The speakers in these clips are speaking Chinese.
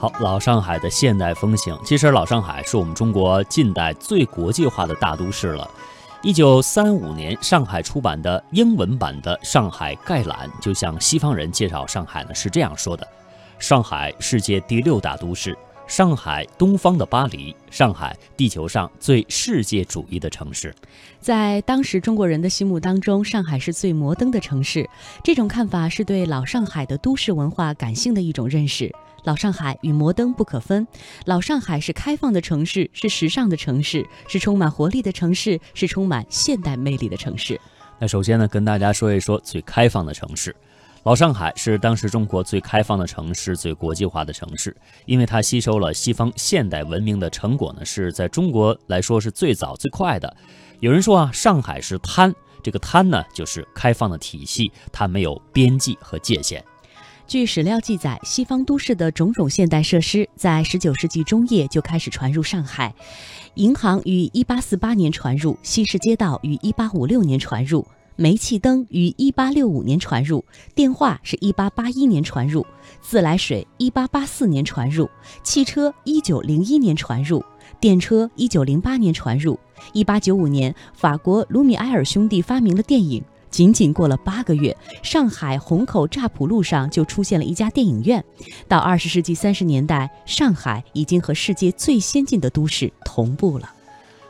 好，老上海的现代风情，其实老上海是我们中国近代最国际化的大都市了。一九三五年，上海出版的英文版的《上海概览》就向西方人介绍上海呢，是这样说的：上海世界第六大都市。上海，东方的巴黎。上海，地球上最世界主义的城市。在当时中国人的心目当中，上海是最摩登的城市。这种看法是对老上海的都市文化感性的一种认识。老上海与摩登不可分。老上海是开放的城市，是时尚的城市，是充满活力的城市，是充满现代魅力的城市。那首先呢，跟大家说一说最开放的城市。老上海是当时中国最开放的城市，最国际化的城市，因为它吸收了西方现代文明的成果呢，是在中国来说是最早最快的。有人说啊，上海是滩，这个滩呢就是开放的体系，它没有边际和界限。据史料记载，西方都市的种种现代设施在19世纪中叶就开始传入上海，银行于1848年传入，西式街道于1856年传入。煤气灯于一八六五年传入，电话是一八八一年传入，自来水一八八四年传入，汽车一九零一年传入，电车一九零八年传入，一八九五年法国卢米埃尔兄弟发明了电影，仅仅过了八个月，上海虹口乍浦路上就出现了一家电影院。到二十世纪三十年代，上海已经和世界最先进的都市同步了。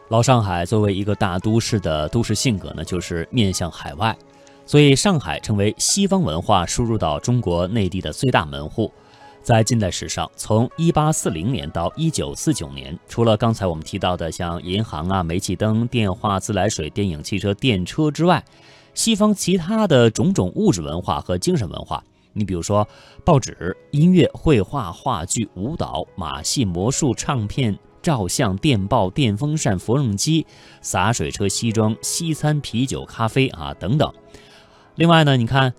老上海作为一个大都市的都市性格呢，就是面向海外，所以上海成为西方文化输入到中国内地的最大门户。在近代史上，从一八四零年到一九四九年，除了刚才我们提到的像银行啊、煤气灯、电话、自来水、电影、汽车、电车之外，西方其他的种种物质文化和精神文化，你比如说报纸、音乐、绘画、话剧、舞蹈、马戏、魔术、唱片。照相、电报、电风扇、缝纫机、洒水车、西装、西餐、啤酒、咖啡啊等等。另外呢，你看，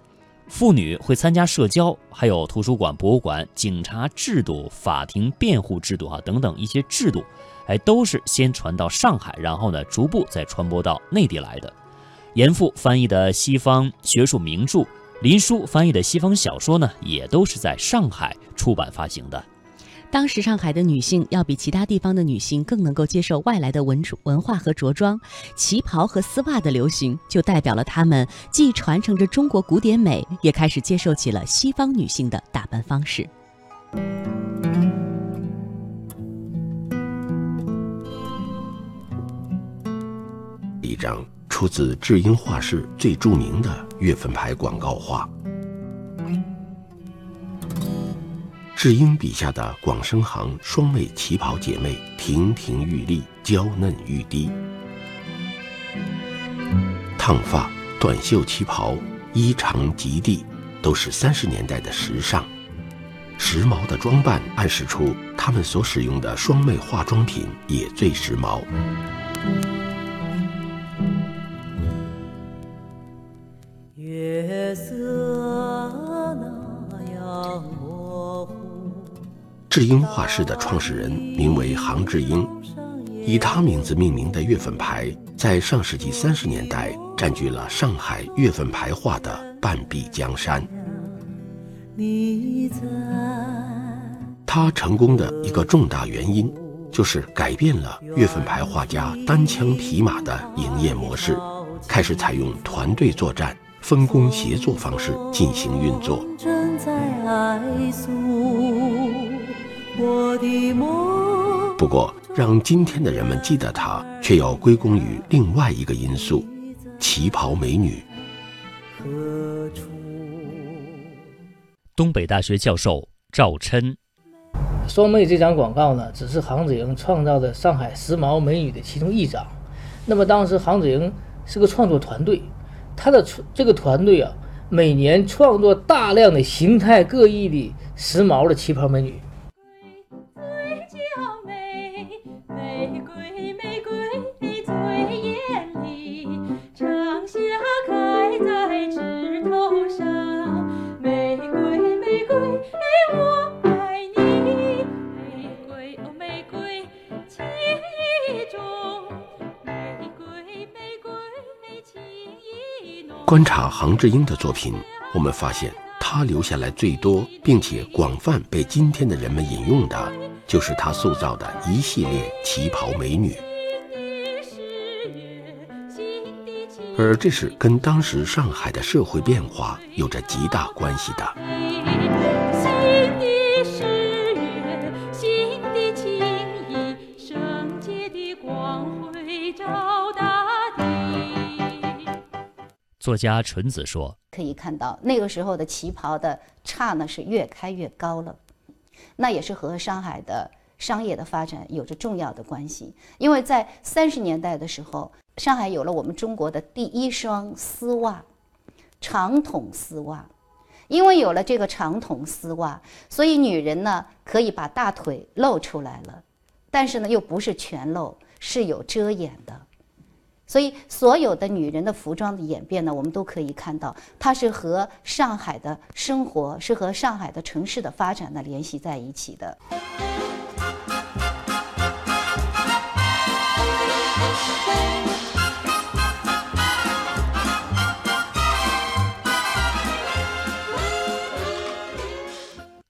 妇女会参加社交，还有图书馆、博物馆、警察制度、法庭辩护制度啊等等一些制度，哎，都是先传到上海，然后呢，逐步再传播到内地来的。严复翻译的西方学术名著，林纾翻译的西方小说呢，也都是在上海出版发行的。当时上海的女性要比其他地方的女性更能够接受外来的文文化和着装，旗袍和丝袜的流行就代表了她们既传承着中国古典美，也开始接受起了西方女性的打扮方式。一张出自智英画室最著名的月份牌广告画。智英笔下的广生行双妹旗袍姐妹，亭亭玉立，娇嫩欲滴。烫发、短袖旗袍、衣长及地，都是三十年代的时尚。时髦的装扮暗示出他们所使用的双妹化妆品也最时髦。智英画室的创始人名为杭志英，以他名字命名的月份牌，在上世纪三十年代占据了上海月份牌画的半壁江山。他成功的一个重大原因，就是改变了月份牌画家单枪匹马的营业模式，开始采用团队作战、分工协作方式进行运作。我的梦。不过，让今天的人们记得她，却要归功于另外一个因素——旗袍美女。东北大学教授赵琛，双妹这张广告呢，只是杭子莹创造的上海时髦美女的其中一张。那么当时杭子莹是个创作团队，她的这个团队啊，每年创作大量的形态各异的时髦的旗袍美女。玫瑰玫瑰最艳丽，长夏开在枝头上。玫瑰玫瑰我爱你，玫瑰哦玫瑰情意重。玫瑰玫瑰情意浓。观察杭志英的作品，我们发现他留下来最多，并且广泛被今天的人们引用的。就是他塑造的一系列旗袍美女。而这是跟当时上海的社会变化有着极大关系的。作家纯子说：“可以看到那个时候的旗袍的叉呢是越开越高了，那也是和上海的商业的发展有着重要的关系。因为在三十年代的时候，上海有了我们中国的第一双丝袜，长筒丝袜。因为有了这个长筒丝袜，所以女人呢可以把大腿露出来了，但是呢又不是全露，是有遮掩的。”所以，所有的女人的服装的演变呢，我们都可以看到，它是和上海的生活，是和上海的城市的发展呢联系在一起的。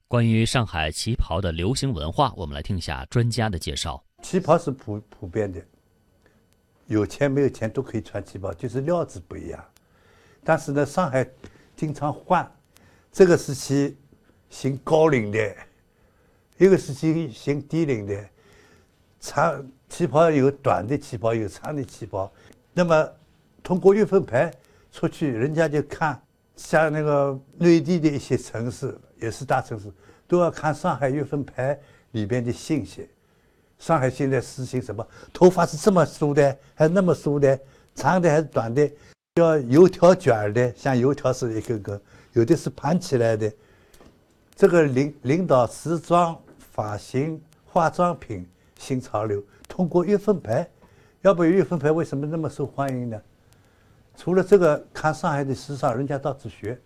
关于上海旗袍的流行文化，我们来听一下专家的介绍。旗袍是普普遍的。有钱没有钱都可以穿旗袍，就是料子不一样。但是呢，上海经常换，这个时期行高领的，一个时期行低领的。长旗袍有短的旗袍，有长的旗袍。那么通过月份牌出去，人家就看，像那个内地的一些城市，也是大城市，都要看上海月份牌里边的信息。上海现在实行什么？头发是这么梳的，还那么梳的？长的还是短的？要油条卷的，像油条似的一个个；有的是盘起来的。这个领领导时装、发型、化妆品新潮流，通过月份牌。要不月份牌为什么那么受欢迎呢？除了这个，看上海的时尚，人家到处学。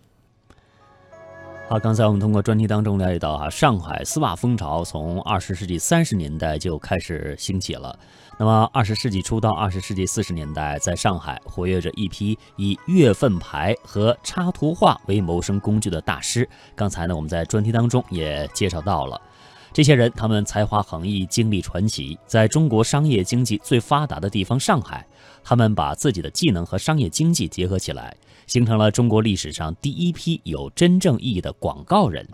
好，刚才我们通过专题当中了解到，哈，上海丝袜风潮从二十世纪三十年代就开始兴起了。那么，二十世纪初到二十世纪四十年代，在上海活跃着一批以月份牌和插图画为谋生工具的大师。刚才呢，我们在专题当中也介绍到了这些人，他们才华横溢，经历传奇，在中国商业经济最发达的地方上海，他们把自己的技能和商业经济结合起来。形成了中国历史上第一批有真正意义的广告人。